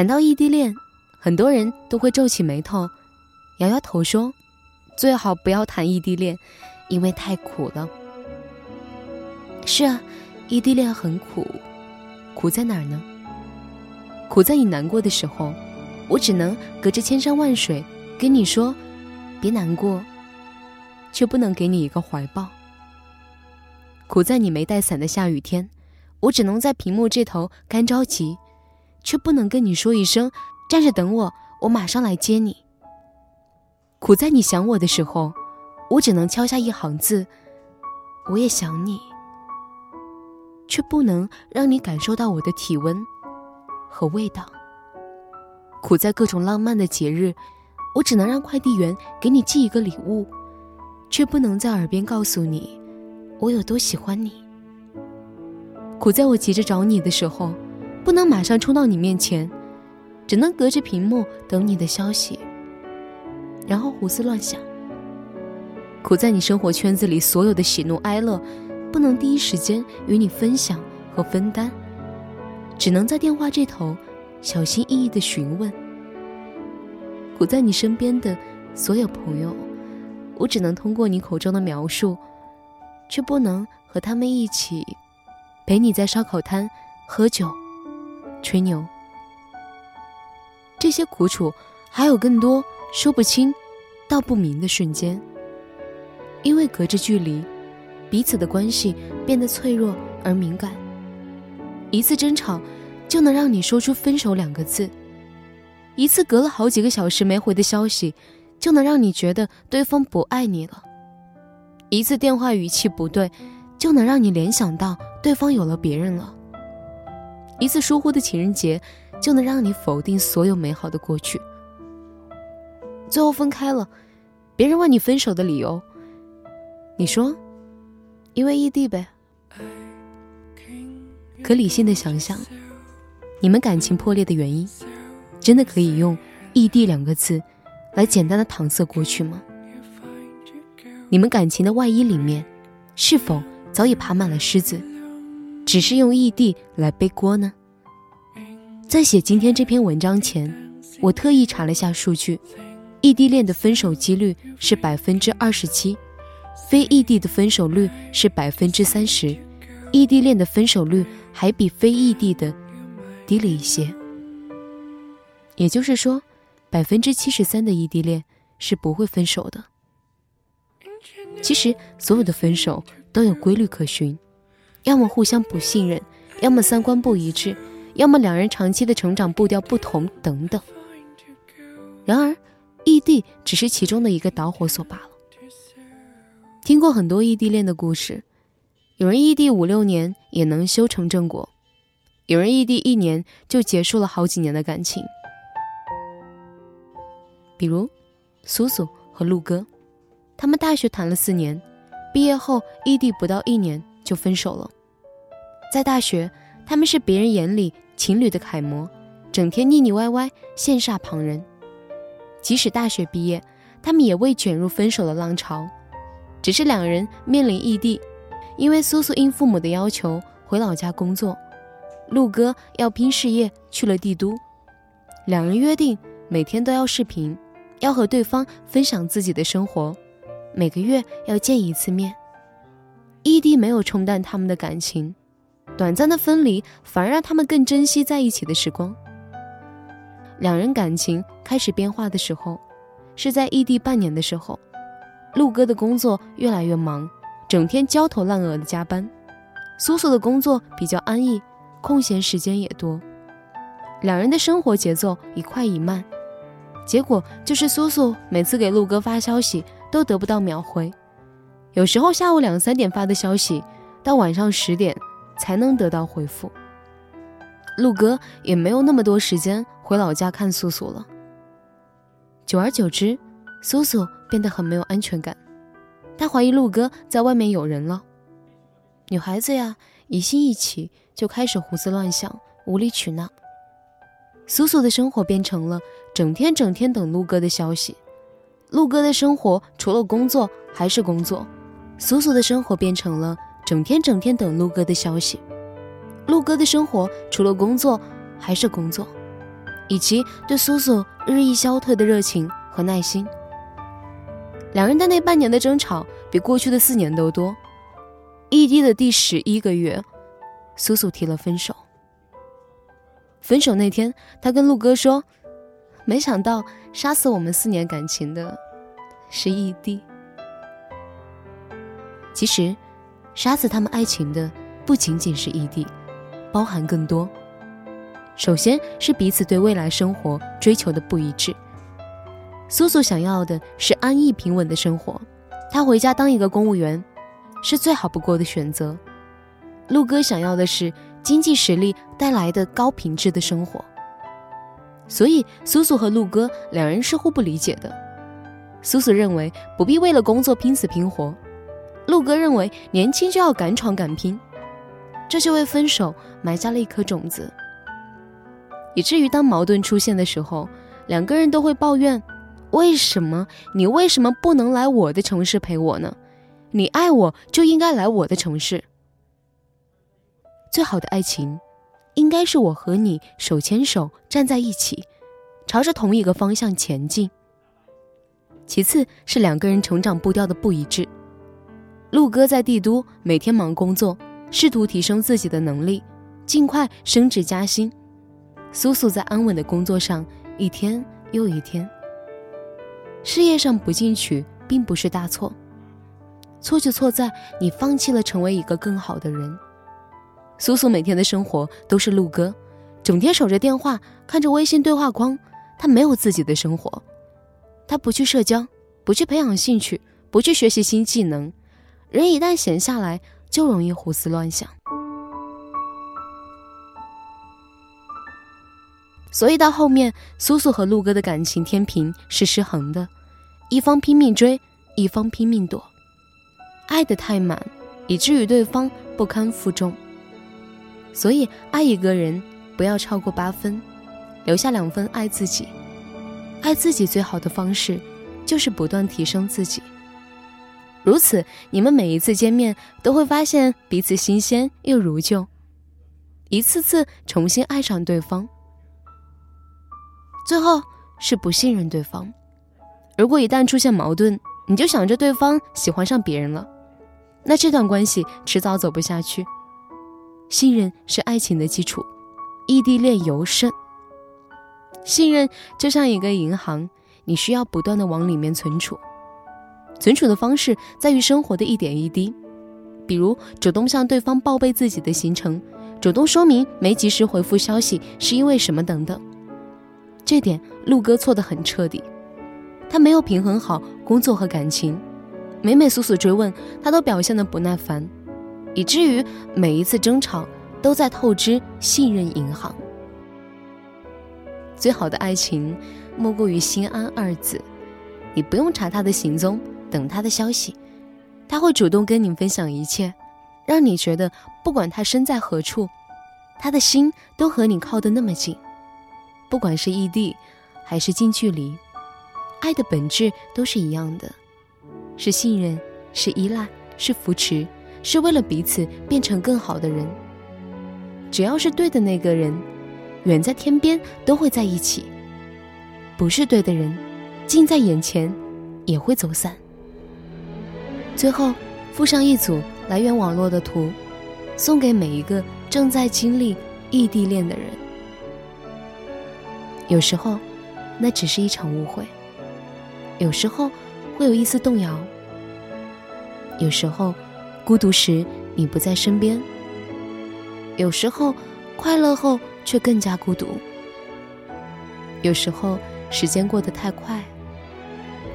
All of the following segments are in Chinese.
谈到异地恋，很多人都会皱起眉头，摇摇头说：“最好不要谈异地恋，因为太苦了。”是啊，异地恋很苦，苦在哪儿呢？苦在你难过的时候，我只能隔着千山万水跟你说：“别难过。”却不能给你一个怀抱。苦在你没带伞的下雨天，我只能在屏幕这头干着急，却不能跟你说一声“站着等我，我马上来接你”。苦在你想我的时候，我只能敲下一行字：“我也想你”，却不能让你感受到我的体温和味道。苦在各种浪漫的节日，我只能让快递员给你寄一个礼物。却不能在耳边告诉你，我有多喜欢你。苦在我急着找你的时候，不能马上冲到你面前，只能隔着屏幕等你的消息，然后胡思乱想。苦在你生活圈子里所有的喜怒哀乐，不能第一时间与你分享和分担，只能在电话这头小心翼翼的询问。苦在你身边的所有朋友。我只能通过你口中的描述，却不能和他们一起陪你在烧烤摊喝酒、吹牛。这些苦楚还有更多说不清、道不明的瞬间。因为隔着距离，彼此的关系变得脆弱而敏感。一次争吵就能让你说出分手两个字，一次隔了好几个小时没回的消息。就能让你觉得对方不爱你了，一次电话语气不对，就能让你联想到对方有了别人了。一次疏忽的情人节，就能让你否定所有美好的过去。最后分开了，别人问你分手的理由，你说，因为异地呗。可理性的想想，你们感情破裂的原因，真的可以用“异地”两个字。来简单的搪塞过去吗？你们感情的外衣里面，是否早已爬满了虱子，只是用异地来背锅呢？在写今天这篇文章前，我特意查了下数据，异地恋的分手几率是百分之二十七，非异地的分手率是百分之三十，异地恋的分手率还比非异地的低了一些。也就是说。百分之七十三的异地恋是不会分手的。其实，所有的分手都有规律可循，要么互相不信任，要么三观不一致，要么两人长期的成长步调不同，等等。然而，异地只是其中的一个导火索罢了。听过很多异地恋的故事，有人异地五六年也能修成正果，有人异地一年就结束了好几年的感情。比如，苏苏和陆哥，他们大学谈了四年，毕业后异地不到一年就分手了。在大学，他们是别人眼里情侣的楷模，整天腻腻歪歪，羡煞旁人。即使大学毕业，他们也未卷入分手的浪潮，只是两人面临异地，因为苏苏应父母的要求回老家工作，陆哥要拼事业去了帝都，两人约定每天都要视频。要和对方分享自己的生活，每个月要见一次面。异地没有冲淡他们的感情，短暂的分离反而让他们更珍惜在一起的时光。两人感情开始变化的时候，是在异地半年的时候，陆哥的工作越来越忙，整天焦头烂额的加班；苏苏的工作比较安逸，空闲时间也多，两人的生活节奏一快一慢。结果就是苏苏每次给陆哥发消息都得不到秒回，有时候下午两三点发的消息，到晚上十点才能得到回复。陆哥也没有那么多时间回老家看苏苏了。久而久之，苏苏变得很没有安全感，她怀疑陆哥在外面有人了。女孩子呀，一心一起就开始胡思乱想，无理取闹。苏苏的生活变成了整天整天等陆哥的消息，陆哥的生活除了工作还是工作，苏苏的生活变成了整天整天等陆哥的消息，陆哥的生活除了工作还是工作，以及对苏苏日益消退的热情和耐心。两人的那半年的争吵比过去的四年都多。异地的第十一个月，苏苏提了分手。分手那天，他跟陆哥说：“没想到杀死我们四年感情的是异地。其实，杀死他们爱情的不仅仅是异地，包含更多。首先是彼此对未来生活追求的不一致。苏苏想要的是安逸平稳的生活，他回家当一个公务员。”是最好不过的选择。陆哥想要的是经济实力带来的高品质的生活，所以苏苏和陆哥两人是互不理解的。苏苏认为不必为了工作拼死拼活，陆哥认为年轻就要敢闯敢拼，这就为分手埋下了一颗种子。以至于当矛盾出现的时候，两个人都会抱怨：为什么你为什么不能来我的城市陪我呢？你爱我就应该来我的城市。最好的爱情，应该是我和你手牵手站在一起，朝着同一个方向前进。其次是两个人成长步调的不一致。陆哥在帝都每天忙工作，试图提升自己的能力，尽快升职加薪。苏苏在安稳的工作上一天又一天。事业上不进取，并不是大错。错就错在你放弃了成为一个更好的人。苏苏每天的生活都是陆哥，整天守着电话，看着微信对话框，他没有自己的生活，他不去社交，不去培养兴趣，不去学习新技能，人一旦闲下来就容易胡思乱想。所以到后面，苏苏和陆哥的感情天平是失衡的，一方拼命追，一方拼命躲。爱的太满，以至于对方不堪负重。所以，爱一个人不要超过八分，留下两分爱自己。爱自己最好的方式，就是不断提升自己。如此，你们每一次见面都会发现彼此新鲜又如旧，一次次重新爱上对方。最后是不信任对方。如果一旦出现矛盾，你就想着对方喜欢上别人了。那这段关系迟早走不下去。信任是爱情的基础，异地恋尤甚。信任就像一个银行，你需要不断的往里面存储。存储的方式在于生活的一点一滴，比如主动向对方报备自己的行程，主动说明没及时回复消息是因为什么等等。这点陆哥错得很彻底，他没有平衡好工作和感情。每每苏苏追问，他都表现得不耐烦，以至于每一次争吵都在透支信任银行。最好的爱情，莫过于心安二字。你不用查他的行踪，等他的消息，他会主动跟你分享一切，让你觉得不管他身在何处，他的心都和你靠得那么近。不管是异地，还是近距离，爱的本质都是一样的。是信任，是依赖，是扶持，是为了彼此变成更好的人。只要是对的那个人，远在天边都会在一起；不是对的人，近在眼前也会走散。最后，附上一组来源网络的图，送给每一个正在经历异地恋的人。有时候，那只是一场误会；有时候。会有一丝动摇。有时候，孤独时你不在身边；有时候，快乐后却更加孤独；有时候，时间过得太快；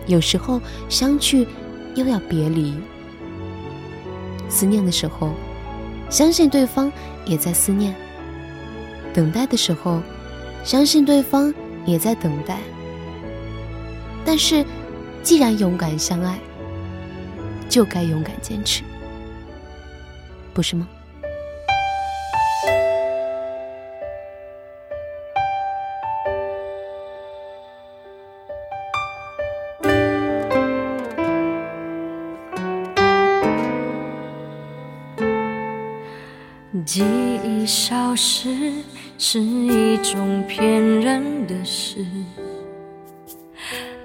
有时候，相聚又要别离。思念的时候，相信对方也在思念；等待的时候，相信对方也在等待。但是。既然勇敢相爱，就该勇敢坚持，不是吗？记忆消失是一种骗人的事，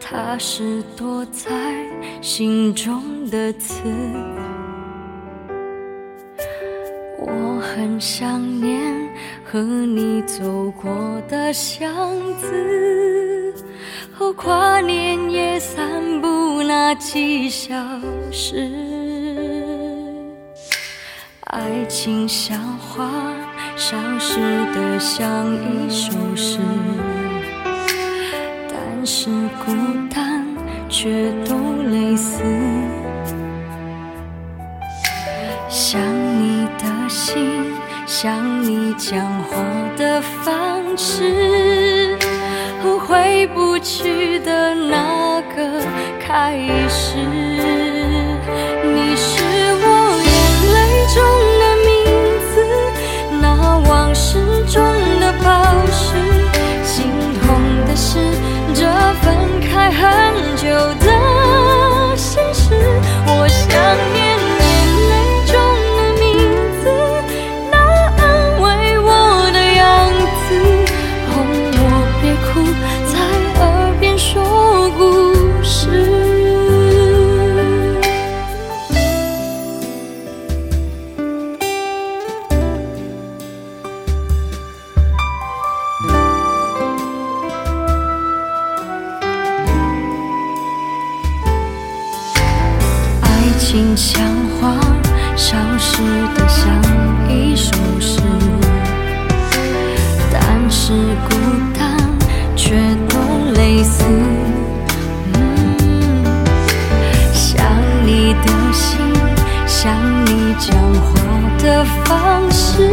它是躲在心中的刺。我很想念和你走过的巷子，和跨年夜散步那几小时。爱情像花，消失的像一首诗，但是孤单却都类似。想你的心，想你讲话的方式，和回不去的那个开始。很久像花，消失的像一首诗，但是孤单却都类似。想你的心，想你讲话的方式，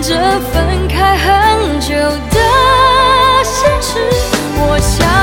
这分开很久的现实。我想。